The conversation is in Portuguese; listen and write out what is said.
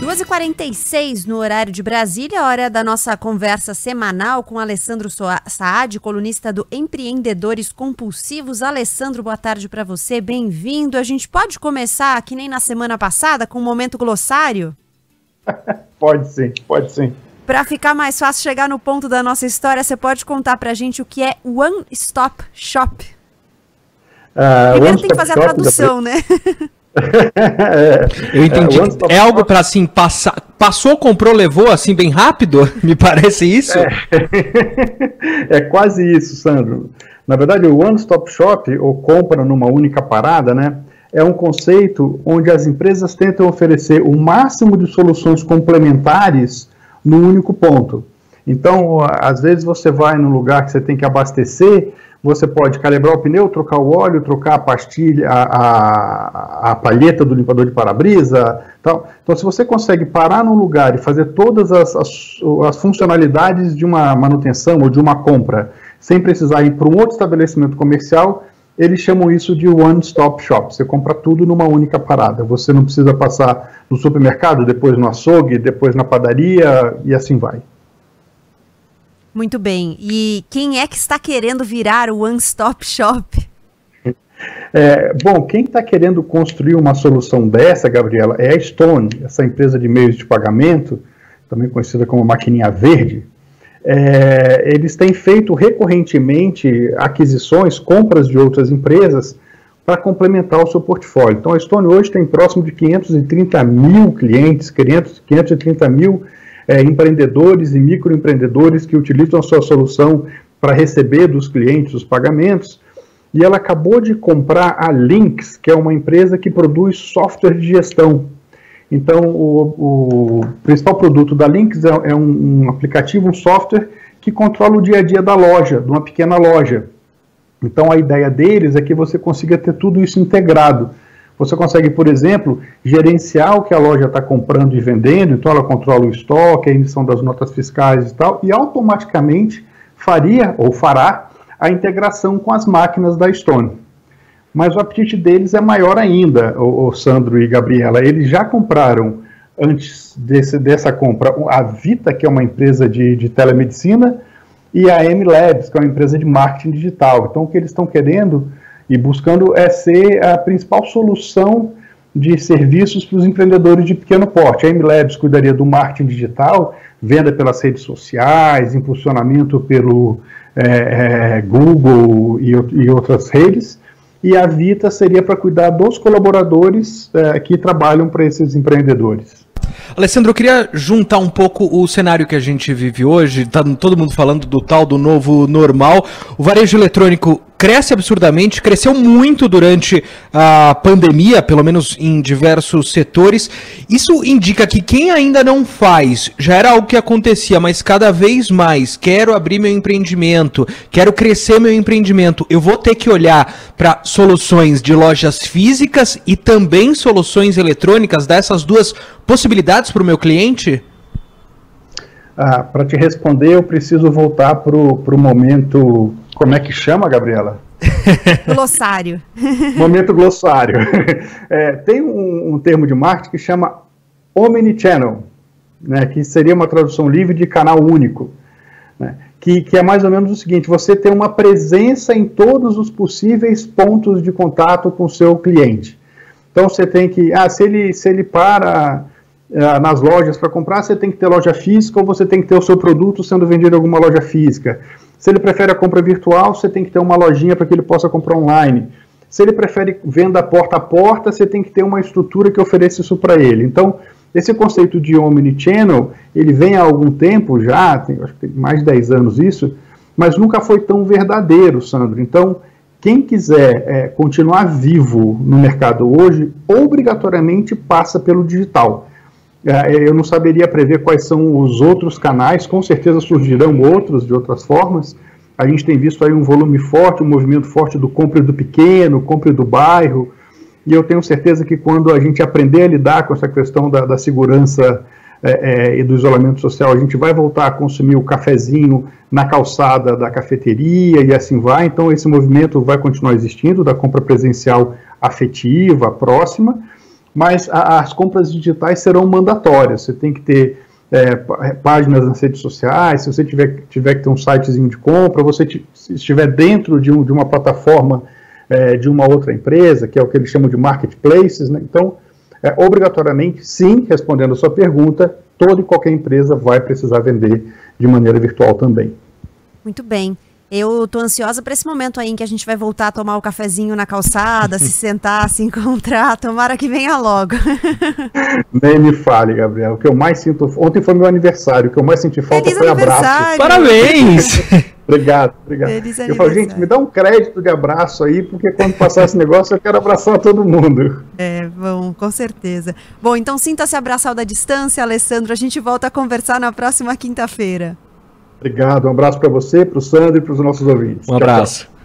2h46 no horário de Brasília, hora da nossa conversa semanal com Alessandro Saad, colunista do Empreendedores Compulsivos. Alessandro, boa tarde para você, bem-vindo. A gente pode começar, que nem na semana passada, com um momento glossário? pode sim, pode sim. Para ficar mais fácil chegar no ponto da nossa história, você pode contar para a gente o que é One Stop Shop? Uh, Primeiro tem que fazer a tradução, né? Eu entendi. É, é algo para assim, passar, passou, comprou, levou assim bem rápido? Me parece isso? É. é quase isso, Sandro. Na verdade, o One Stop Shop, ou compra numa única parada, né? É um conceito onde as empresas tentam oferecer o máximo de soluções complementares no único ponto. Então, às vezes você vai num lugar que você tem que abastecer você pode calibrar o pneu, trocar o óleo, trocar a pastilha, a, a, a palheta do limpador de para-brisa. Tal. Então, se você consegue parar num lugar e fazer todas as, as, as funcionalidades de uma manutenção ou de uma compra, sem precisar ir para um outro estabelecimento comercial, eles chamam isso de one-stop shop. Você compra tudo numa única parada. Você não precisa passar no supermercado, depois no açougue, depois na padaria e assim vai. Muito bem. E quem é que está querendo virar o One Stop Shop? É, bom, quem está querendo construir uma solução dessa, Gabriela, é a Stone, essa empresa de meios de pagamento, também conhecida como Maquininha Verde. É, eles têm feito recorrentemente aquisições, compras de outras empresas para complementar o seu portfólio. Então, a Stone hoje tem próximo de 530 mil clientes, 500, 530 mil é, empreendedores e microempreendedores que utilizam a sua solução para receber dos clientes os pagamentos. E ela acabou de comprar a Lynx, que é uma empresa que produz software de gestão. Então, o, o principal produto da Lynx é, é um, um aplicativo, um software que controla o dia a dia da loja, de uma pequena loja. Então, a ideia deles é que você consiga ter tudo isso integrado. Você consegue, por exemplo, gerenciar o que a loja está comprando e vendendo, então ela controla o estoque, a emissão das notas fiscais e tal, e automaticamente faria ou fará a integração com as máquinas da Stone. Mas o apetite deles é maior ainda, o, o Sandro e Gabriela. Eles já compraram, antes desse, dessa compra, a Vita, que é uma empresa de, de telemedicina, e a M Labs, que é uma empresa de marketing digital. Então, o que eles estão querendo e buscando é ser a principal solução de serviços para os empreendedores de pequeno porte. A MLabs cuidaria do marketing digital, venda pelas redes sociais, impulsionamento pelo é, é, Google e, e, outras redes, e a Vita seria para cuidar dos colaboradores é, que trabalham para esses empreendedores. Alessandro, eu queria juntar um pouco o cenário que a gente vive hoje, tá todo mundo falando do tal do novo normal. O varejo eletrônico cresce absurdamente, cresceu muito durante a pandemia, pelo menos em diversos setores. Isso indica que quem ainda não faz, já era algo que acontecia, mas cada vez mais quero abrir meu empreendimento, quero crescer meu empreendimento, eu vou ter que olhar para soluções de lojas físicas e também soluções eletrônicas dessas duas possibilidades para o meu cliente? Ah, para te responder, eu preciso voltar para o momento como é que chama, Gabriela? glossário. Momento glossário. É, tem um, um, termo de marketing que chama omnichannel, né, que seria uma tradução livre de canal único. Né, que, que é mais ou menos o seguinte: você tem uma presença em todos os possíveis pontos de contato com o seu cliente. Então você tem que, ah, se ele, se ele para ah, nas lojas para comprar, você tem que ter loja física ou você tem que ter o seu produto sendo vendido em alguma loja física. Se ele prefere a compra virtual, você tem que ter uma lojinha para que ele possa comprar online. Se ele prefere venda porta a porta, você tem que ter uma estrutura que ofereça isso para ele. Então, esse conceito de omnichannel, ele vem há algum tempo já, tem, acho que tem mais de 10 anos isso, mas nunca foi tão verdadeiro, Sandro. Então, quem quiser é, continuar vivo no mercado hoje, obrigatoriamente passa pelo digital. É, eu não saberia prever quais são os outros canais, com certeza surgirão outros de outras formas. A gente tem visto aí um volume forte, um movimento forte do compre do pequeno, compre do bairro, e eu tenho certeza que quando a gente aprender a lidar com essa questão da, da segurança é, é, e do isolamento social, a gente vai voltar a consumir o cafezinho na calçada da cafeteria e assim vai. Então, esse movimento vai continuar existindo da compra presencial afetiva, próxima mas a, as compras digitais serão mandatórias. Você tem que ter é, páginas nas redes sociais, se você tiver, tiver que ter um sitezinho de compra, você se estiver dentro de, um, de uma plataforma é, de uma outra empresa, que é o que eles chamam de marketplaces, né? então, é, obrigatoriamente, sim, respondendo a sua pergunta, toda e qualquer empresa vai precisar vender de maneira virtual também. Muito bem. Eu tô ansiosa para esse momento aí em que a gente vai voltar a tomar o cafezinho na calçada, se sentar, se encontrar. Tomara que venha logo. Nem me fale, Gabriel. O que eu mais sinto. Ontem foi meu aniversário. O que eu mais senti falta Feliz foi abraço. Parabéns! obrigado, obrigado. Feliz eu falo, gente, me dá um crédito de abraço aí, porque quando passar esse negócio eu quero abraçar todo mundo. É, bom, com certeza. Bom, então sinta-se abraçado da distância, Alessandro. A gente volta a conversar na próxima quinta-feira. Obrigado, um abraço para você, para o Sandro e para os nossos ouvintes. Um abraço. Tchau, tchau.